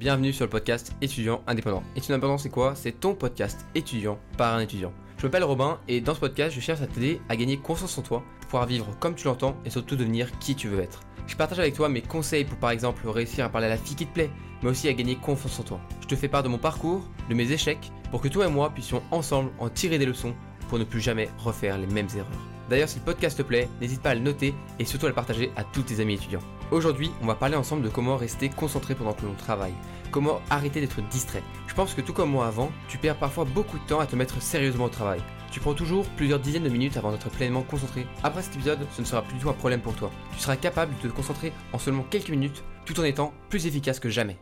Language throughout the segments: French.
Bienvenue sur le podcast étudiant indépendant. Étudiant indépendant, c'est quoi? C'est ton podcast étudiant par un étudiant. Je m'appelle Robin et dans ce podcast, je cherche à t'aider à gagner confiance en toi pouvoir vivre comme tu l'entends et surtout devenir qui tu veux être. Je partage avec toi mes conseils pour par exemple réussir à parler à la fille qui te plaît, mais aussi à gagner confiance en toi. Je te fais part de mon parcours, de mes échecs, pour que toi et moi puissions ensemble en tirer des leçons pour ne plus jamais refaire les mêmes erreurs. D'ailleurs, si le podcast te plaît, n'hésite pas à le noter et surtout à le partager à tous tes amis étudiants. Aujourd'hui, on va parler ensemble de comment rester concentré pendant que l'on travaille, comment arrêter d'être distrait. Je pense que tout comme moi avant, tu perds parfois beaucoup de temps à te mettre sérieusement au travail. Tu prends toujours plusieurs dizaines de minutes avant d'être pleinement concentré. Après cet épisode, ce ne sera plus du tout un problème pour toi. Tu seras capable de te concentrer en seulement quelques minutes tout en étant plus efficace que jamais.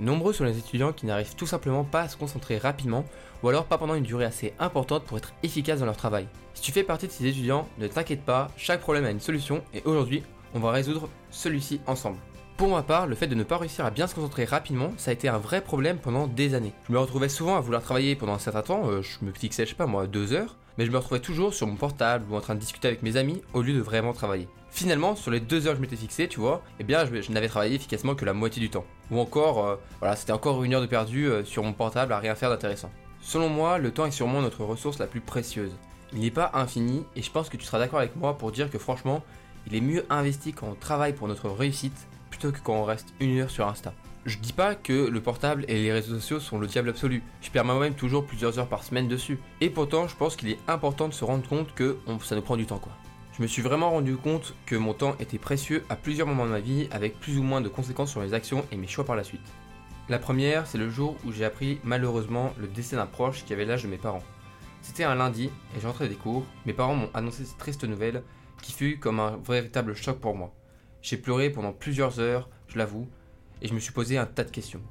Nombreux sont les étudiants qui n'arrivent tout simplement pas à se concentrer rapidement ou alors pas pendant une durée assez importante pour être efficaces dans leur travail. Si tu fais partie de ces étudiants, ne t'inquiète pas, chaque problème a une solution et aujourd'hui, on va résoudre celui-ci ensemble. Pour ma part, le fait de ne pas réussir à bien se concentrer rapidement, ça a été un vrai problème pendant des années. Je me retrouvais souvent à vouloir travailler pendant un certain temps, euh, je me fixais, je sais pas moi, deux heures, mais je me retrouvais toujours sur mon portable ou en train de discuter avec mes amis au lieu de vraiment travailler. Finalement, sur les deux heures que je m'étais fixé, tu vois, eh bien, je, n'avais travaillé efficacement que la moitié du temps. Ou encore, euh, voilà, c'était encore une heure de perdu euh, sur mon portable à rien faire d'intéressant. Selon moi, le temps est sûrement notre ressource la plus précieuse. Il n'est pas infini, et je pense que tu seras d'accord avec moi pour dire que franchement, il est mieux investi quand on travaille pour notre réussite plutôt que quand on reste une heure sur Insta. Je dis pas que le portable et les réseaux sociaux sont le diable absolu. Je perds moi-même toujours plusieurs heures par semaine dessus. Et pourtant, je pense qu'il est important de se rendre compte que ça nous prend du temps quoi. Je me suis vraiment rendu compte que mon temps était précieux à plusieurs moments de ma vie avec plus ou moins de conséquences sur mes actions et mes choix par la suite. La première, c'est le jour où j'ai appris malheureusement le décès d'un proche qui avait l'âge de mes parents. C'était un lundi et j'entrais des cours, mes parents m'ont annoncé cette triste nouvelle qui fut comme un véritable choc pour moi. J'ai pleuré pendant plusieurs heures, je l'avoue, et je me suis posé un tas de questions.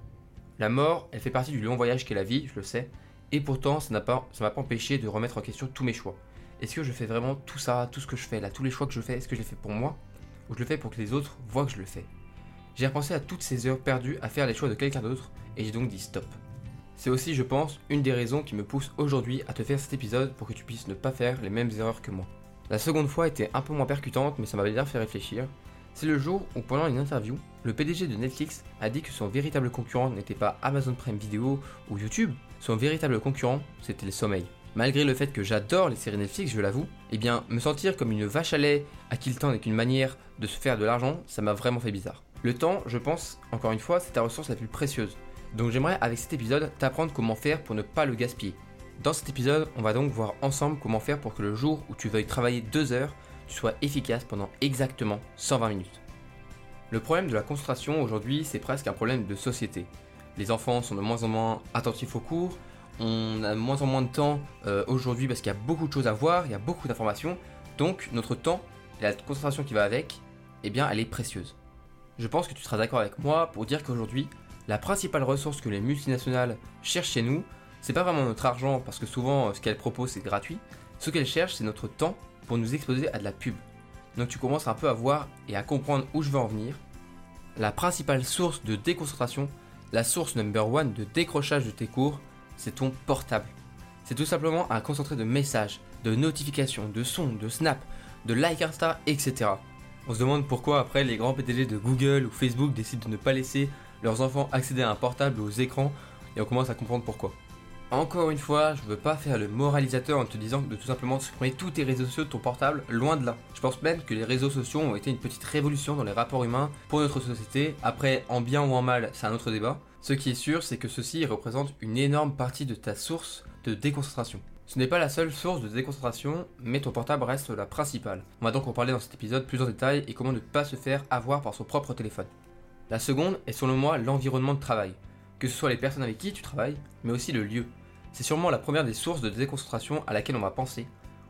La mort, elle fait partie du long voyage qu'est la vie, je le sais, et pourtant ça m'a pas empêché de remettre en question tous mes choix. Est-ce que je fais vraiment tout ça, tout ce que je fais là, tous les choix que je fais, est-ce que je les fais pour moi ou je le fais pour que les autres voient que je le fais? J'ai repensé à toutes ces heures perdues à faire les choix de quelqu'un d'autre et j'ai donc dit stop. C'est aussi, je pense, une des raisons qui me pousse aujourd'hui à te faire cet épisode pour que tu puisses ne pas faire les mêmes erreurs que moi. La seconde fois était un peu moins percutante, mais ça m'avait bien fait réfléchir. C'est le jour où, pendant une interview, le PDG de Netflix a dit que son véritable concurrent n'était pas Amazon Prime Video ou YouTube, son véritable concurrent, c'était le sommeil. Malgré le fait que j'adore les séries Netflix, je l'avoue, eh bien, me sentir comme une vache à lait à qui le temps n'est qu'une manière de se faire de l'argent, ça m'a vraiment fait bizarre. Le temps, je pense, encore une fois, c'est ta ressource la plus précieuse. Donc j'aimerais avec cet épisode t'apprendre comment faire pour ne pas le gaspiller. Dans cet épisode, on va donc voir ensemble comment faire pour que le jour où tu veuilles travailler 2 heures, tu sois efficace pendant exactement 120 minutes. Le problème de la concentration aujourd'hui, c'est presque un problème de société. Les enfants sont de moins en moins attentifs aux cours, on a moins en moins de temps euh, aujourd'hui parce qu'il y a beaucoup de choses à voir, il y a beaucoup d'informations. Donc notre temps et la concentration qui va avec, eh bien, elle est précieuse. Je pense que tu seras d'accord avec moi pour dire qu'aujourd'hui, la principale ressource que les multinationales cherchent chez nous, c'est pas vraiment notre argent parce que souvent ce qu'elles proposent c'est gratuit. Ce qu'elles cherchent, c'est notre temps pour nous exposer à de la pub. Donc tu commences un peu à voir et à comprendre où je veux en venir. La principale source de déconcentration, la source number one de décrochage de tes cours, c'est ton portable. C'est tout simplement un concentré de messages, de notifications, de sons, de snaps, de like Insta, etc. On se demande pourquoi après les grands PDG de Google ou Facebook décident de ne pas laisser leurs enfants accéder à un portable ou aux écrans et on commence à comprendre pourquoi. Encore une fois, je veux pas faire le moralisateur en te disant de tout simplement supprimer tous tes réseaux sociaux de ton portable, loin de là. Je pense même que les réseaux sociaux ont été une petite révolution dans les rapports humains pour notre société. Après, en bien ou en mal, c'est un autre débat. Ce qui est sûr, c'est que ceci représente une énorme partie de ta source de déconcentration. Ce n'est pas la seule source de déconcentration, mais ton portable reste la principale. On va donc en parler dans cet épisode plus en détail et comment ne pas se faire avoir par son propre téléphone. La seconde est selon moi l'environnement de travail. Que ce soit les personnes avec qui tu travailles, mais aussi le lieu. C'est sûrement la première des sources de déconcentration à laquelle on va penser.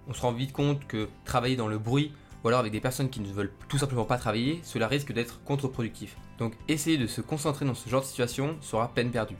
On se rend vite compte que travailler dans le bruit ou alors avec des personnes qui ne veulent tout simplement pas travailler, cela risque d'être contre-productif. Donc essayer de se concentrer dans ce genre de situation sera peine perdue.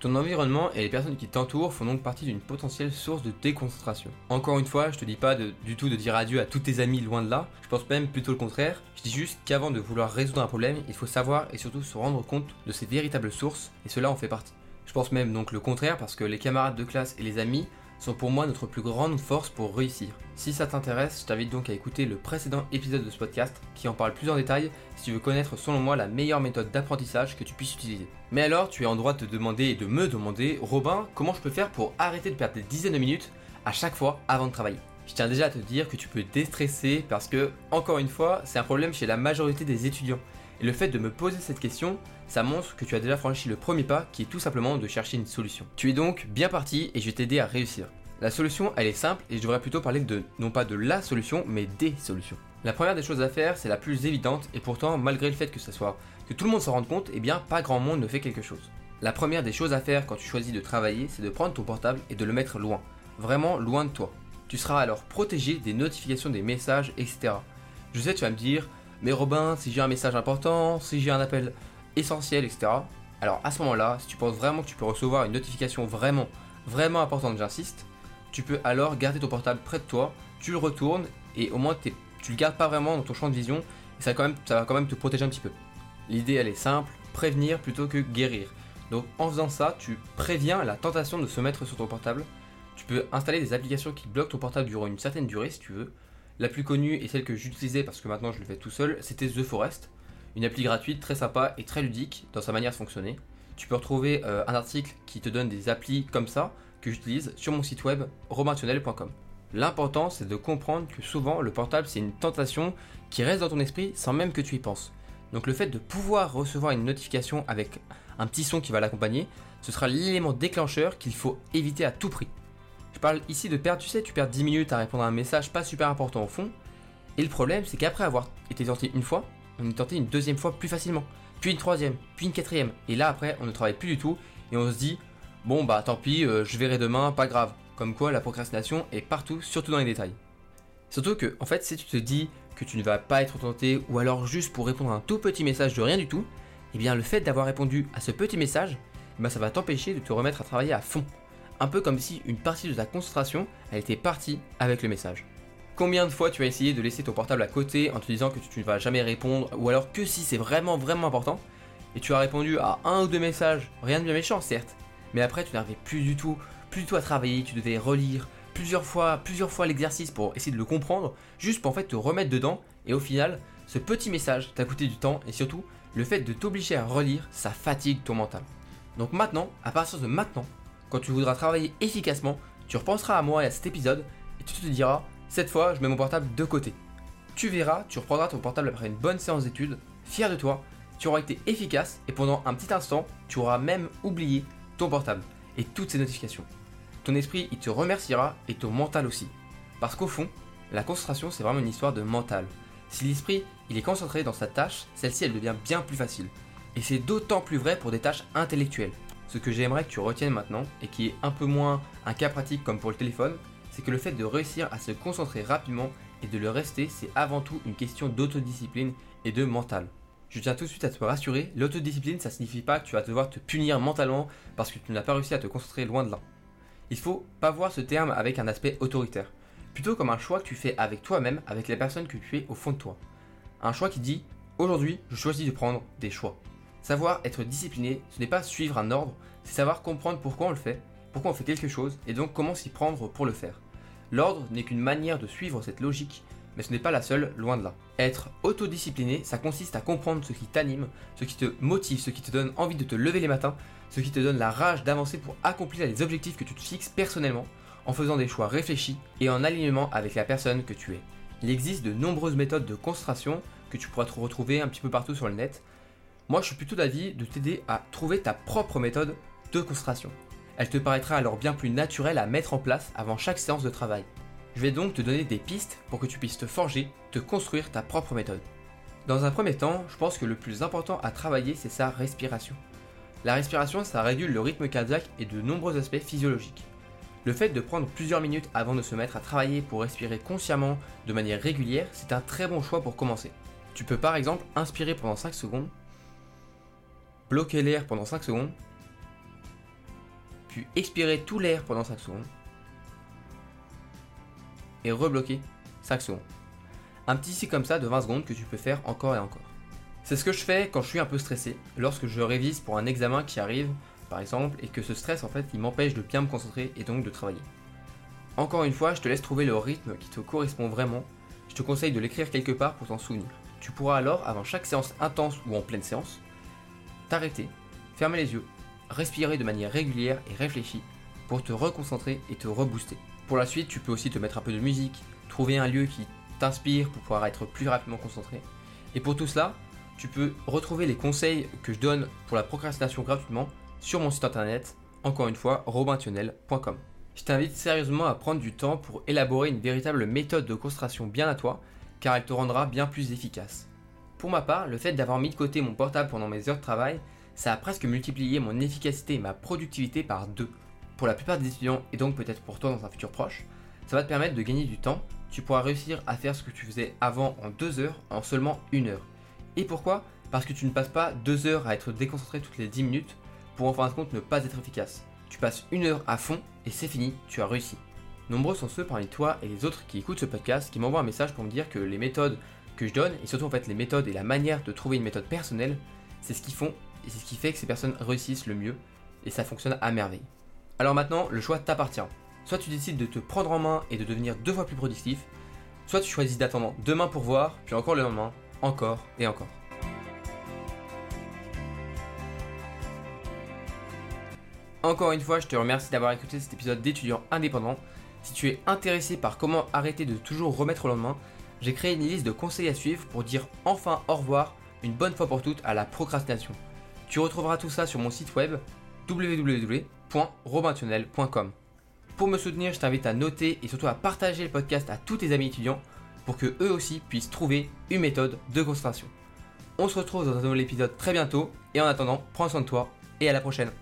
Ton environnement et les personnes qui t'entourent font donc partie d'une potentielle source de déconcentration. Encore une fois, je te dis pas du tout de dire adieu à tous tes amis loin de là, je pense même plutôt le contraire. Je dis juste qu'avant de vouloir résoudre un problème, il faut savoir et surtout se rendre compte de ses véritables sources, et cela en fait partie. Je pense même donc le contraire parce que les camarades de classe et les amis sont pour moi notre plus grande force pour réussir. Si ça t'intéresse, je t'invite donc à écouter le précédent épisode de ce podcast qui en parle plus en détail si tu veux connaître selon moi la meilleure méthode d'apprentissage que tu puisses utiliser. Mais alors, tu es en droit de te demander et de me demander, Robin, comment je peux faire pour arrêter de perdre des dizaines de minutes à chaque fois avant de travailler? Je tiens déjà à te dire que tu peux déstresser parce que, encore une fois, c'est un problème chez la majorité des étudiants. Et le fait de me poser cette question, ça montre que tu as déjà franchi le premier pas qui est tout simplement de chercher une solution. Tu es donc bien parti et je vais t'aider à réussir. La solution, elle est simple et je devrais plutôt parler de non pas de la solution, mais des solutions. La première des choses à faire, c'est la plus évidente et pourtant, malgré le fait que ça soit que tout le monde s'en rende compte, eh bien, pas grand monde ne fait quelque chose. La première des choses à faire quand tu choisis de travailler, c'est de prendre ton portable et de le mettre loin, vraiment loin de toi. Tu seras alors protégé des notifications des messages, etc. Je sais, tu vas me dire, mais Robin, si j'ai un message important, si j'ai un appel essentiel, etc. Alors à ce moment-là, si tu penses vraiment que tu peux recevoir une notification vraiment, vraiment importante, j'insiste, tu peux alors garder ton portable près de toi, tu le retournes et au moins tu le gardes pas vraiment dans ton champ de vision et ça, quand ça va quand même te protéger un petit peu. L'idée elle est simple, prévenir plutôt que guérir. Donc en faisant ça, tu préviens la tentation de se mettre sur ton portable. Tu peux installer des applications qui bloquent ton portable durant une certaine durée si tu veux. La plus connue et celle que j'utilisais parce que maintenant je le fais tout seul, c'était The Forest une appli gratuite très sympa et très ludique dans sa manière de fonctionner. Tu peux retrouver euh, un article qui te donne des applis comme ça que j'utilise sur mon site web romaintionnel.com. L'important c'est de comprendre que souvent le portable c'est une tentation qui reste dans ton esprit sans même que tu y penses. Donc le fait de pouvoir recevoir une notification avec un petit son qui va l'accompagner, ce sera l'élément déclencheur qu'il faut éviter à tout prix. Parle ici de perdre, tu sais, tu perds 10 minutes à répondre à un message pas super important au fond. Et le problème c'est qu'après avoir été tenté une fois, on est tenté une deuxième fois plus facilement, puis une troisième, puis une quatrième, et là après on ne travaille plus du tout, et on se dit, bon bah tant pis, euh, je verrai demain, pas grave. Comme quoi la procrastination est partout, surtout dans les détails. Surtout que, en fait, si tu te dis que tu ne vas pas être tenté, ou alors juste pour répondre à un tout petit message de rien du tout, eh bien le fait d'avoir répondu à ce petit message, eh ben, ça va t'empêcher de te remettre à travailler à fond. Un peu comme si une partie de ta concentration, elle était partie avec le message. Combien de fois tu as essayé de laisser ton portable à côté en te disant que tu ne vas jamais répondre, ou alors que si c'est vraiment vraiment important, et tu as répondu à un ou deux messages, rien de bien méchant certes, mais après tu n'arrivais plus du tout, plus du tout à travailler, tu devais relire plusieurs fois, plusieurs fois l'exercice pour essayer de le comprendre, juste pour en fait te remettre dedans, et au final, ce petit message t'a coûté du temps, et surtout, le fait de t'obliger à relire, ça fatigue ton mental. Donc maintenant, à partir de maintenant, quand tu voudras travailler efficacement, tu repenseras à moi et à cet épisode, et tu te diras, cette fois, je mets mon portable de côté. Tu verras, tu reprendras ton portable après une bonne séance d'études, fier de toi, tu auras été efficace et pendant un petit instant, tu auras même oublié ton portable et toutes ces notifications. Ton esprit, il te remerciera et ton mental aussi. Parce qu'au fond, la concentration, c'est vraiment une histoire de mental. Si l'esprit, il est concentré dans sa tâche, celle-ci, elle devient bien plus facile. Et c'est d'autant plus vrai pour des tâches intellectuelles. Ce que j'aimerais que tu retiennes maintenant, et qui est un peu moins un cas pratique comme pour le téléphone, c'est que le fait de réussir à se concentrer rapidement et de le rester, c'est avant tout une question d'autodiscipline et de mental. Je tiens tout de suite à te rassurer, l'autodiscipline ça signifie pas que tu vas devoir te punir mentalement parce que tu n'as pas réussi à te concentrer loin de là. Il faut pas voir ce terme avec un aspect autoritaire, plutôt comme un choix que tu fais avec toi-même, avec les personnes que tu es au fond de toi. Un choix qui dit aujourd'hui je choisis de prendre des choix. Savoir être discipliné, ce n'est pas suivre un ordre, c'est savoir comprendre pourquoi on le fait pourquoi on fait quelque chose et donc comment s'y prendre pour le faire. L'ordre n'est qu'une manière de suivre cette logique, mais ce n'est pas la seule, loin de là. Être autodiscipliné, ça consiste à comprendre ce qui t'anime, ce qui te motive, ce qui te donne envie de te lever les matins, ce qui te donne la rage d'avancer pour accomplir les objectifs que tu te fixes personnellement, en faisant des choix réfléchis et en alignement avec la personne que tu es. Il existe de nombreuses méthodes de concentration que tu pourras retrouver un petit peu partout sur le net. Moi, je suis plutôt d'avis de t'aider à trouver ta propre méthode de concentration. Elle te paraîtra alors bien plus naturelle à mettre en place avant chaque séance de travail. Je vais donc te donner des pistes pour que tu puisses te forger, te construire ta propre méthode. Dans un premier temps, je pense que le plus important à travailler, c'est sa respiration. La respiration, ça régule le rythme cardiaque et de nombreux aspects physiologiques. Le fait de prendre plusieurs minutes avant de se mettre à travailler pour respirer consciemment de manière régulière, c'est un très bon choix pour commencer. Tu peux par exemple inspirer pendant 5 secondes, bloquer l'air pendant 5 secondes, puis expirer tout l'air pendant 5 secondes, et rebloquer 5 secondes. Un petit cycle comme ça de 20 secondes que tu peux faire encore et encore. C'est ce que je fais quand je suis un peu stressé, lorsque je révise pour un examen qui arrive, par exemple, et que ce stress en fait il m'empêche de bien me concentrer et donc de travailler. Encore une fois, je te laisse trouver le rythme qui te correspond vraiment. Je te conseille de l'écrire quelque part pour t'en souvenir. Tu pourras alors, avant chaque séance intense ou en pleine séance, t'arrêter, fermer les yeux, respirer de manière régulière et réfléchie pour te reconcentrer et te rebooster. Pour la suite, tu peux aussi te mettre un peu de musique, trouver un lieu qui t'inspire pour pouvoir être plus rapidement concentré. Et pour tout cela, tu peux retrouver les conseils que je donne pour la procrastination gratuitement sur mon site internet, encore une fois, robintionnel.com. Je t'invite sérieusement à prendre du temps pour élaborer une véritable méthode de concentration bien à toi, car elle te rendra bien plus efficace. Pour ma part, le fait d'avoir mis de côté mon portable pendant mes heures de travail, ça a presque multiplié mon efficacité et ma productivité par deux. Pour la plupart des étudiants, et donc peut-être pour toi dans un futur proche, ça va te permettre de gagner du temps. Tu pourras réussir à faire ce que tu faisais avant en deux heures en seulement une heure. Et pourquoi? Parce que tu ne passes pas deux heures à être déconcentré toutes les 10 minutes pour en fin de compte ne pas être efficace. Tu passes une heure à fond et c'est fini, tu as réussi. Nombreux sont ceux parmi toi et les autres qui écoutent ce podcast qui m'envoient un message pour me dire que les méthodes que je donne, et surtout en fait les méthodes et la manière de trouver une méthode personnelle, c'est ce qu'ils font et c'est ce qui fait que ces personnes réussissent le mieux et ça fonctionne à merveille. Alors maintenant, le choix t'appartient. Soit tu décides de te prendre en main et de devenir deux fois plus productif, soit tu choisis d'attendre demain pour voir, puis encore le lendemain, encore et encore. Encore une fois, je te remercie d'avoir écouté cet épisode d'étudiant indépendant. Si tu es intéressé par comment arrêter de toujours remettre au lendemain, j'ai créé une liste de conseils à suivre pour dire enfin au revoir une bonne fois pour toutes à la procrastination. Tu retrouveras tout ça sur mon site web www.robintionnel.com. Pour me soutenir, je t'invite à noter et surtout à partager le podcast à tous tes amis étudiants pour que eux aussi puissent trouver une méthode de concentration. On se retrouve dans un nouvel épisode très bientôt et en attendant, prends soin de toi et à la prochaine.